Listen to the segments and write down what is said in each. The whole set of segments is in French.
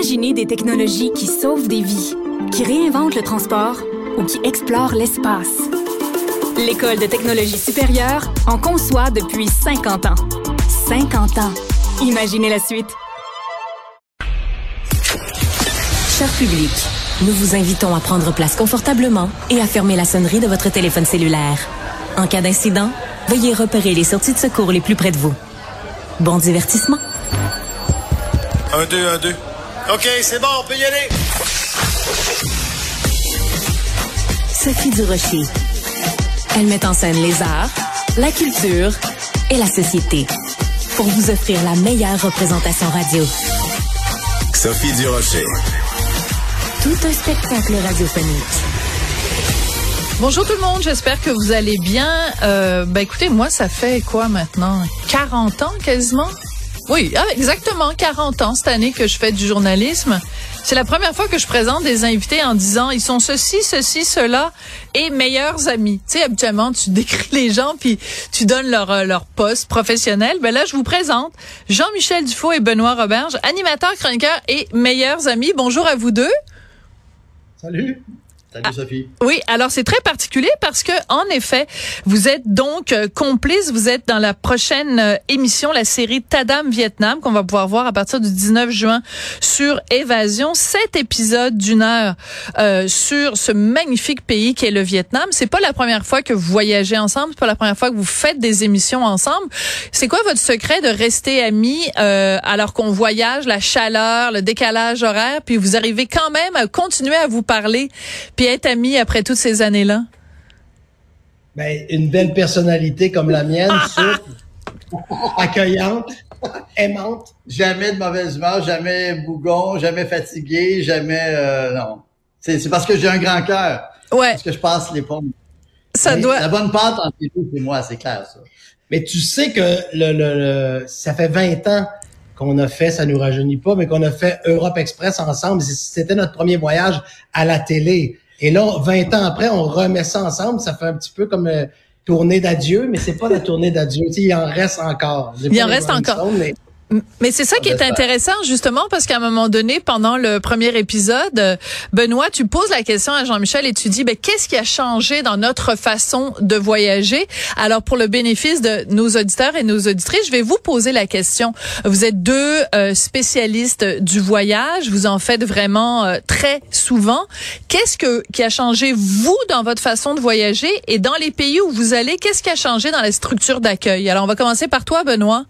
Imaginez des technologies qui sauvent des vies, qui réinventent le transport ou qui explorent l'espace. L'École de technologie supérieure en conçoit depuis 50 ans. 50 ans. Imaginez la suite. Cher public, nous vous invitons à prendre place confortablement et à fermer la sonnerie de votre téléphone cellulaire. En cas d'incident, veuillez repérer les sorties de secours les plus près de vous. Bon divertissement. Un, deux, un, deux. OK, c'est bon, on peut y aller. Sophie Durocher. Elle met en scène les arts, la culture et la société pour vous offrir la meilleure représentation radio. Sophie Durocher. Tout un spectacle radiophonique. Bonjour tout le monde, j'espère que vous allez bien. Euh, ben écoutez, moi ça fait quoi maintenant? 40 ans quasiment? Oui, ah, exactement 40 ans cette année que je fais du journalisme. C'est la première fois que je présente des invités en disant ils sont ceci, ceci, cela et meilleurs amis. Tu sais, habituellement, tu décris les gens puis tu donnes leur, euh, leur poste professionnel. Ben là, je vous présente Jean-Michel Dufault et Benoît Roberge, animateurs, chroniqueurs et meilleurs amis. Bonjour à vous deux. Salut. Salut Sophie. Oui, alors c'est très particulier parce que en effet, vous êtes donc euh, complice, vous êtes dans la prochaine euh, émission, la série Tadam Vietnam qu'on va pouvoir voir à partir du 19 juin sur Évasion, sept épisodes d'une heure euh, sur ce magnifique pays qui est le Vietnam. C'est pas la première fois que vous voyagez ensemble, c'est pas la première fois que vous faites des émissions ensemble. C'est quoi votre secret de rester amis euh, alors qu'on voyage, la chaleur, le décalage horaire, puis vous arrivez quand même à continuer à vous parler puis être amis après toutes ces années-là? Ben, une belle personnalité comme la mienne, souple, accueillante, aimante. Jamais de mauvaise humeur, jamais bougon, jamais fatigué, jamais euh, non. C'est parce que j'ai un grand cœur. Ouais, Parce que je passe les pommes. ça Mais doit. La bonne pâte entre les deux, c'est moi, c'est clair ça. Mais tu sais que le, le, le- ça fait 20 ans qu'on a fait, ça nous rajeunit pas, mais qu'on a fait Europe Express ensemble. C'était notre premier voyage à la télé. Et là, 20 ans après, on remet ça ensemble. Ça fait un petit peu comme euh, tournée d'adieu, mais c'est pas la tournée d'adieu. Il en reste encore. Il en reste encore. Mais Mais c'est ça qui est j'espère. intéressant justement parce qu'à un moment donné, pendant le premier épisode, Benoît, tu poses la question à Jean-Michel et tu dis, ben qu'est-ce qui a changé dans notre façon de voyager? Alors pour le bénéfice de nos auditeurs et nos auditrices, je vais vous poser la question. Vous êtes deux euh, spécialistes du voyage, vous en faites vraiment euh, très souvent. Qu'est-ce que qui a changé vous dans votre façon de voyager? Et dans les pays où vous allez Qu'est-ce qui a changé dans la structure d'accueil? Alors on va commencer par toi, Benoît.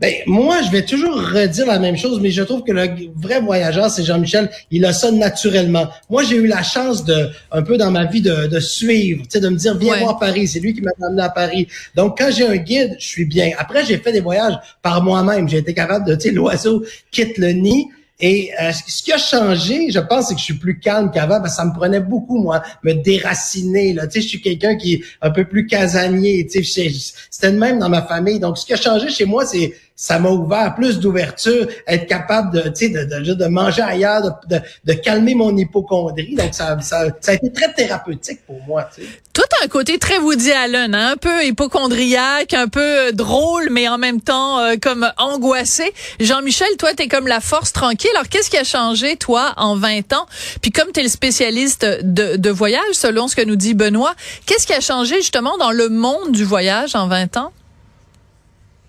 Ben, moi, je vais toujours redire la même chose, mais je trouve que le vrai voyageur, c'est Jean-Michel. Il a ça naturellement. Moi, j'ai eu la chance de, un peu dans ma vie, de, de suivre, tu sais, de me dire, viens Ouais. voir Paris. C'est lui qui m'a amené à Paris. Donc, quand j'ai un guide, je suis bien. Après, j'ai fait des voyages par moi-même. J'ai été capable de, tu sais, l'oiseau quitte le nid. Et euh, ce qui a changé, je pense, c'est que je suis plus calme qu'avant, parce que ça me prenait beaucoup, moi, me déraciner. Là. Tu sais, je suis quelqu'un qui est un peu plus casanier. Tu sais, c'était le même dans ma famille. Donc, ce qui a changé chez moi, c'est ça m'a ouvert plus d'ouverture, être capable de, tu de, de, de manger ailleurs, de, calmer mon hypochondrie. Donc, ça, ça, a été très thérapeutique pour moi. Tu sais. Toi, t'as un côté très Woody Allen, hein? un peu hypochondriaque, un peu euh, drôle, mais en même temps euh, comme angoissé. Jean-Michel, toi, t'es comme la force tranquille. Alors, qu'est-ce qui a changé, toi, en 20 ans? Puis comme t'es le spécialiste de, de voyage, selon ce que nous dit Benoît, qu'est-ce qui a changé justement dans le monde du voyage en 20 ans?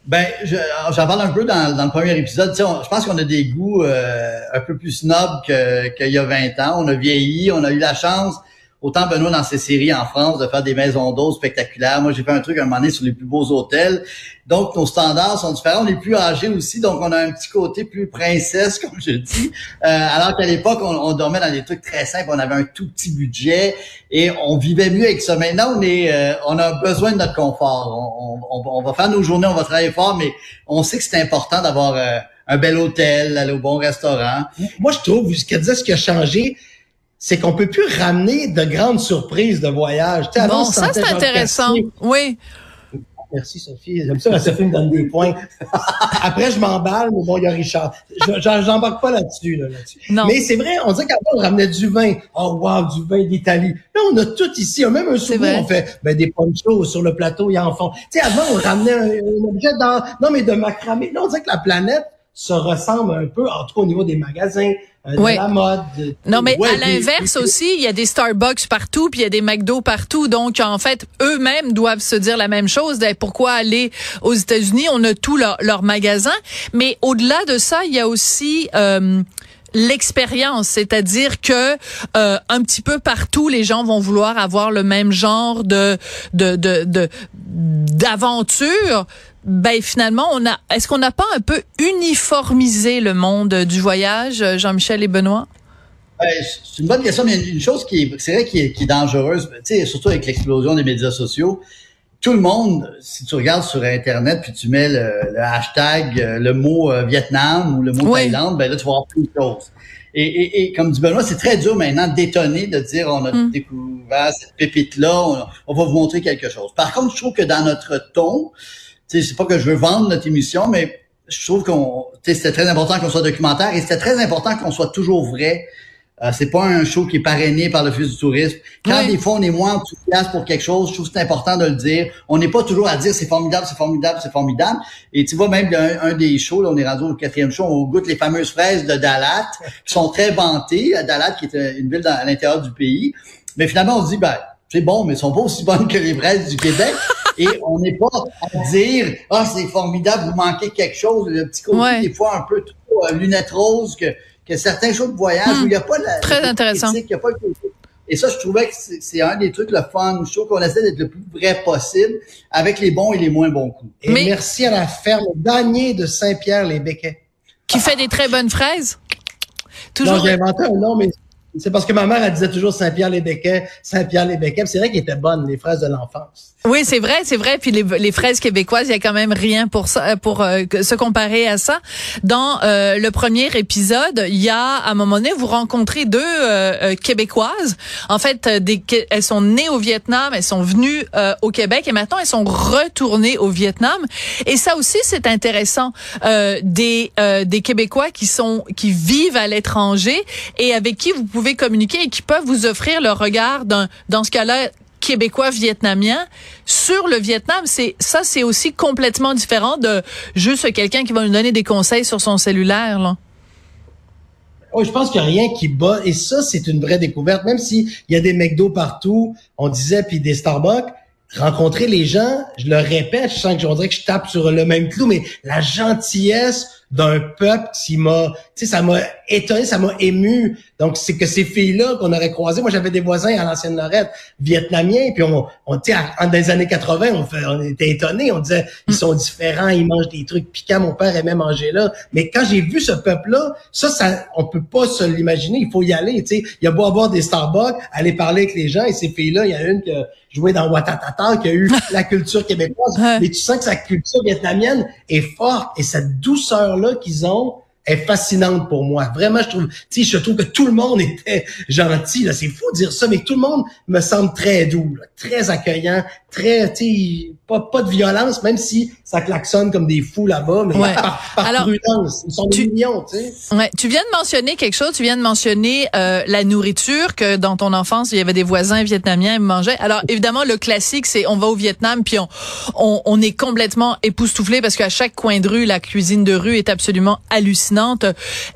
Ben, je- j'en parle un peu dans, le premier épisode. Je pense qu'on a des goûts euh, un peu plus snob que- qu'il y a 20 ans. On a vieilli, on a eu la chance, autant Benoît dans ses séries en France, de faire des maisons d'eau spectaculaires. Moi, j'ai fait un truc un moment donné sur les plus beaux hôtels. Donc, nos standards sont différents. On est plus âgés aussi, donc on a un petit côté plus princesse, comme je dis. Euh, alors qu'à l'époque, on, dormait dans des trucs très simples. On avait un tout petit budget et on vivait mieux avec ça. Maintenant, on est, euh, on a besoin de notre confort. On, on- on- on va faire nos journées, on va travailler fort, mais on sait que c'est important d'avoir euh, un bel hôtel, aller au bon restaurant. Moi, je trouve, ce qu'elle disait, ce qui a changé, c'est qu'on peut plus ramener de grandes surprises de voyage. Tu sais, avant, Bon, ça, c'est intéressant. Oui. Merci Sophie. J'aime ça Sophie me donne des points. Après, je m'emballe, mais bon, il y a Richard. Je- J'embarque pas là-dessus. Là, là-dessus. Non. Mais c'est vrai, on dirait qu'avant, on ramenait du vin. Oh wow, du vin d'Italie. Là, on a tout ici. On a même un souvenir. On fait ben, des ponchos sur le plateau, ils en font. Tu sais, avant, on ramenait un, un objet dans, non, mais de macramé. Là, on dirait que la planète se ressemblent un peu, en tout cas au niveau des magasins, euh, de la mode. non, mais à l'inverse aussi, il y a des Starbucks partout, puis il y a des McDo partout. Donc, en fait, eux-mêmes doivent se dire la même chose. Pourquoi aller aux États-Unis? On a tous leurs leur magasins. Mais au-delà de ça, il y a aussi... Euh, l'expérience, c'est-à-dire que euh, un petit peu partout, les gens vont vouloir avoir le même genre de de de d'aventure. Ben finalement, on a. Est-ce qu'on n'a pas un peu uniformisé le monde du voyage, Jean-Michel et Benoît? Ben, c'est une bonne question, mais une chose qui est, c'est vrai qui est, qui est dangereuse, tu sais, surtout avec l'explosion des médias sociaux. Tout le monde, si tu regardes sur Internet puis tu mets le, hashtag, euh, le mot euh, Vietnam ou le mot Thaïlande, ben là, tu vas voir plus de choses. Et, et, et, comme dit Benoît, c'est très dur maintenant d'étonner, de dire on a mm. découvert cette pépite-là, on, on, va vous montrer quelque chose. Par contre, je trouve que dans notre ton, c'est pas que je veux vendre notre émission, mais je trouve qu'on, c'était très important qu'on soit documentaire et c'était très important qu'on soit toujours vrai. Euh, c'est pas un show qui est parrainé par l'Office du tourisme. Quand des fois on est moins enthousiaste pour quelque chose, je trouve que c'est important de le dire. On n'est pas toujours à dire c'est formidable, c'est formidable, c'est formidable. Et tu vois, même un, un des shows, là, on est rendu au quatrième show, on goûte les fameuses fraises de Dalat, qui sont très vantées. Dalat, qui est une ville dans, à l'intérieur du pays. Mais finalement, on se dit, ben, c'est bon, mais elles sont pas aussi bonnes que les fraises du Québec. Et on n'est pas à dire, ah, c'est formidable, vous manquez quelque chose. Le petit côté, des fois, un peu trop euh, lunettes roses que, que certains shows de voyage où il n'y a pas la, Très intéressant. y a pas et ça, je trouvais que c'est un des trucs, le fun show, qu'on essaie d'être le plus vrai possible avec les bons et les moins bons coups. Et merci à la ferme Danier de Saint-Pierre-les-Béquets. Qui fait des très bonnes fraises. Toujours. J'ai inventé un nom, mais c'est parce que ma mère, elle disait toujours Saint-Pierre-les-Béquets, Saint-Pierre-les-Béquets. C'est vrai qu'ils étaient bonnes, les fraises de l'enfance. Oui, c'est vrai, c'est vrai. Puis les, les, fraises québécoises, il y a quand même rien pour ça, pour euh, se comparer à ça. Dans euh, le premier épisode, il y a à un moment donné, vous rencontrez deux euh, québécoises. En fait, des, elles sont nées au Vietnam, elles sont venues au Québec et maintenant elles sont retournées au Vietnam. Et ça aussi, c'est intéressant. des des Québécois qui sont qui vivent à l'étranger et avec qui vous pouvez communiquer et qui peuvent vous offrir le regard dans ce cas-là québécois vietnamien sur le Vietnam, c'est ça c'est aussi complètement différent de juste quelqu'un qui va nous donner des conseils sur son cellulaire là. Oh, je pense qu'il n'y a rien qui bat. Et ça c'est une vraie découverte. Même s'il y a des McDo partout, on disait puis des Starbucks, rencontrer les gens, je le répète, je sens que je voudrais que je tape sur le même clou mais la gentillesse d'un peuple qui m'a, tu sais, ça m'a étonné, ça m'a ému. Donc, c'est que ces filles-là qu'on aurait croisées, moi, j'avais des voisins à l'ancienne Lorette, vietnamiens, puis on, on tu sais, dans les années 80, on, fait, on était étonnés, on disait, ils sont différents, ils mangent des trucs piquants, mon père aimait manger là. Mais quand j'ai vu ce peuple-là, ça, ça, on peut pas se l'imaginer, il faut y aller, tu sais. Il y a beau avoir des Starbucks, aller parler avec les gens, et ces filles-là, il y a une qui joué dans Watatata, qui a eu la culture québécoise, mais tu sens que sa culture vietnamienne est forte, et cette douceur là qu'ils ont est fascinante pour moi. Vraiment, je trouve, tu je trouve que tout le monde était gentil. Là, c'est fou de dire ça, mais tout le monde me semble très doux, très accueillant, très, tu pas, pas de violence, même si ça klaxonne comme des fous là-bas, mais par, prudence. Ils sont tu, mignons, tu sais. Ouais, tu viens de mentionner quelque chose, tu viens de mentionner euh, la nourriture, que dans ton enfance, il y avait des voisins vietnamiens qui mangeaient. Alors, évidemment, le classique, c'est on va au Vietnam, puis on, on, on est complètement époustouflé parce qu'à chaque coin de rue, la cuisine de rue est absolument hallucinante.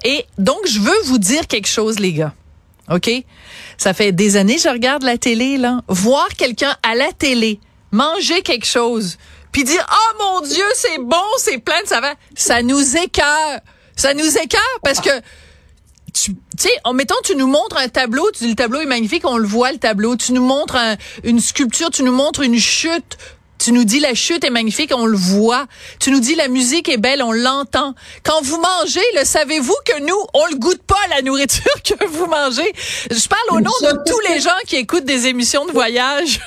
Et donc, je veux vous dire quelque chose, les gars. OK? Ça fait des années que je regarde la télé, là. Voir quelqu'un à la télé manger quelque chose, puis dire oh mon Dieu c'est bon, c'est plein de saveur, ça nous écœure, ça nous écœure parce que tu sais, en mettant, tu nous montres un tableau, tu dis le tableau est magnifique, on le voit le tableau. Tu nous montres une sculpture, tu nous montres une chute. Tu nous dis la chute est magnifique, on le voit. Tu nous dis la musique est belle, on l'entend. Quand vous mangez, le savez-vous que nous, on le goûte pas la nourriture que vous mangez? Je parle au nom de tous les gens qui écoutent des émissions de voyage.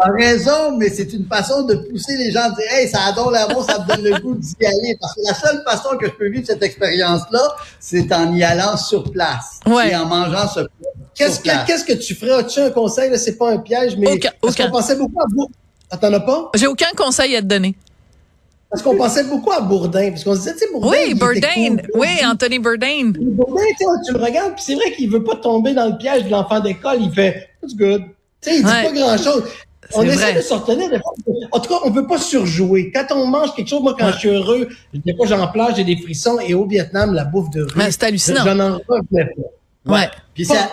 T'as raison, mais c'est une façon de pousser les gens à dire Hey, ça adore l'amour, ça me donne le goût d'y aller. Parce que la seule façon que je peux vivre cette expérience-là, c'est en y allant sur place. Et en mangeant ce Qu'est-ce que, qu'est-ce que tu ferais? As-tu un conseil? C'est pas un piège, mais aucun, parce qu'on pensait beaucoup à Bourdin. Ah, t'en as pas? J'ai aucun conseil à te donner. Parce qu'on pensait beaucoup à Bourdin, parce qu'on se disait, tu sais, Bourdin. Oui, Bourdain. Oui, Anthony Bourdain. Bourdin, tu le regardes, puis c'est vrai qu'il veut pas tomber dans le piège de l'enfant d'école. Il fait, it's good. Tu sais, il dit pas grand-chose. On essaie de se retenir. des fois. En tout cas, on peut pas surjouer. Quand on mange quelque chose, moi, quand je suis heureux, des fois, j'en plage, j'ai des frissons. Et au Vietnam, la bouffe de rue, Ouais, c'est hallucinant. j'en en revenais pas. Ouais. Puis c'est à-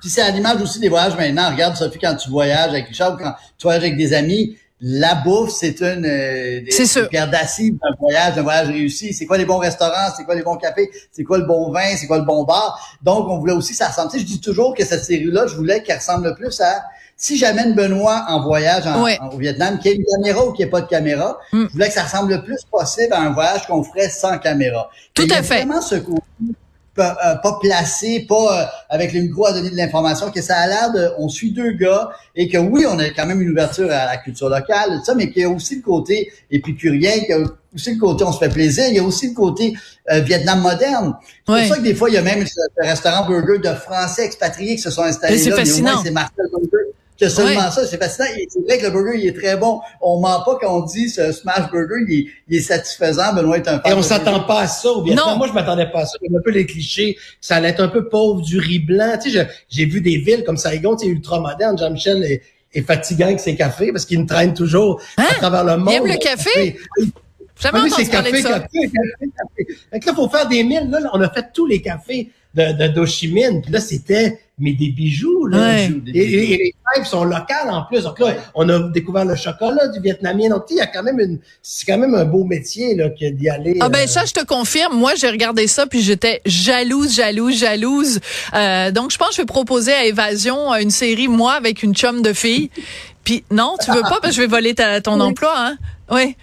puis c'est à l'image aussi des voyages maintenant. Regarde, Sophie, quand tu voyages avec Richard ou quand tu voyages avec des amis, la bouffe, c'est une euh, des- C'est sûr. une pierre d'acier d'un voyage, d'un voyage réussi. C'est quoi les bons restaurants, c'est quoi les bons cafés, c'est quoi le bon vin, c'est quoi le bon bar? Donc, on voulait aussi que ça ressemble. Tu sais, je dis toujours que cette série-là, je voulais qu'elle ressemble le plus à si j'amène Benoît en voyage en- Ouais. en- au Vietnam, qu'il y ait une caméra ou qu'il n'y ait pas de caméra, Mm. je voulais que ça ressemble le plus possible à un voyage qu'on ferait sans caméra. Tout Et à a fait. Vraiment ce côté pas, euh, pas placé, pas euh, avec le micro à donner de l'information, que ça a l'air de, on suit deux gars et que oui, on a quand même une ouverture à la culture locale, tout ça, mais qu'il y a aussi le côté épicurien, qu'il y a aussi le côté on se fait plaisir, il y a aussi le côté euh, Vietnam moderne. C'est pour ça que des fois, il y a même ce restaurant burger de Français expatriés qui se sont installés c'est là, mais au fascinant. moins c'est Marcel Burger. Que seulement Ouais. ça, c'est fascinant. C'est vrai que le burger, il est très bon. On ment pas quand on dit ce smash burger, il est, il est satisfaisant. Benoît est un fan Et on s'attend pas à ça au Vietnam. Non. Moi, je m'attendais pas à ça. Il y a un peu les clichés. Ça allait être un peu pauvre, du riz blanc. Tu sais, j'ai vu des villes comme Saigon, tu sais, ultra moderne. Jean-Michel est, est fatigant avec ses cafés parce qu'il me traîne toujours Hein? à travers le monde. aime le café? Oui, Jamais Ah oui, entendu c'est parler café, de ça. café, café, café. Fait que là, faut faire des milles. Là, on a fait tous les cafés de, de d'Ho Chi Minh. Puis là, c'était mais des bijoux. Là. Ouais. Des Et, bijoux. et- et les crêpes sont locales en plus. Donc là, on a découvert le chocolat du vietnamien. Donc, tu sais, il y a quand même une, c'est quand même un beau métier, là, que d'y aller. Ah ben euh, ça, je te confirme. Moi, j'ai regardé ça puis j'étais jalouse, jalouse, jalouse. Euh, donc, je pense que je vais proposer à Évasion euh, une série moi avec une chum de fille. Puis non, tu veux pas parce que je vais voler ta, ton emploi, hein Oui.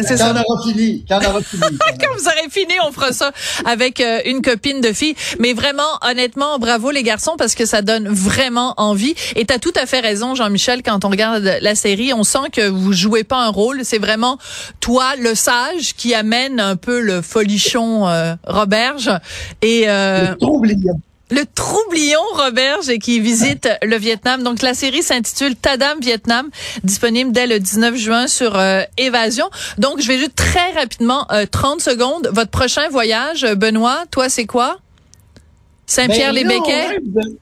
C'est Quand ça. on aura fini, quand on aura fini. Quand vous aurez fini, on fera ça avec euh, une copine de fille. Mais vraiment, honnêtement, bravo les garçons parce que ça donne vraiment envie. Et t'as tout à fait raison, Jean-Michel, quand on regarde la série, on sent que vous jouez pas un rôle. C'est vraiment toi, le sage, qui amène un peu le folichon euh, Roberge et euh, le troublion. Le troublion Roberge qui visite le Vietnam. Donc la série s'intitule Tadam Vietnam, disponible dès le 19 juin sur euh, Évasion. Donc je vais juste très rapidement euh, 30 secondes votre prochain voyage euh, Benoît, toi c'est quoi? Saint-Pierre-les-Béquets Ben, non, ouais,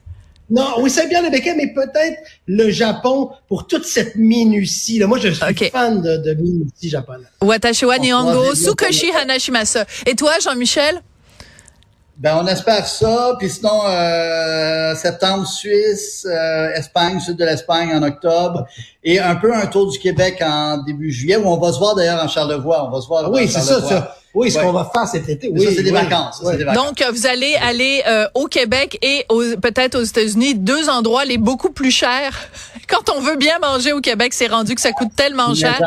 Non, oui, Saint-Pierre-les-Béquets, mais peut-être le Japon pour toute cette minutie. Là. Moi, je suis Ok. fan de, de minutie japonaise. Watashi wa On Nihongo, Sukoshi Hanashimasa. Et toi Jean-Michel? Ben, on espère ça. Puis sinon, euh, septembre, Suisse, euh, Espagne, sud de l'Espagne en octobre. Et un peu un tour du Québec en début juillet, où on va se voir d'ailleurs en Charlevoix. On va se voir Ah oui, c'est ça, ça. Oui, ce Ouais. qu'on va faire cet été. Oui, ça, c'est des oui. vacances. des. Donc, euh, vous allez aller euh, au Québec et aux- peut-être aux États-Unis, deux endroits les beaucoup plus chers. Quand on veut bien manger au Québec, c'est rendu que ça coûte tellement cher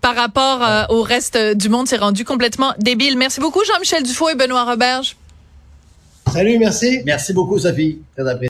par rapport euh, au reste du monde. C'est rendu complètement débile. Merci beaucoup, Jean-Michel Dufault et Benoît Roberge. Salut, merci. Merci beaucoup, Sophie. Très apprécié.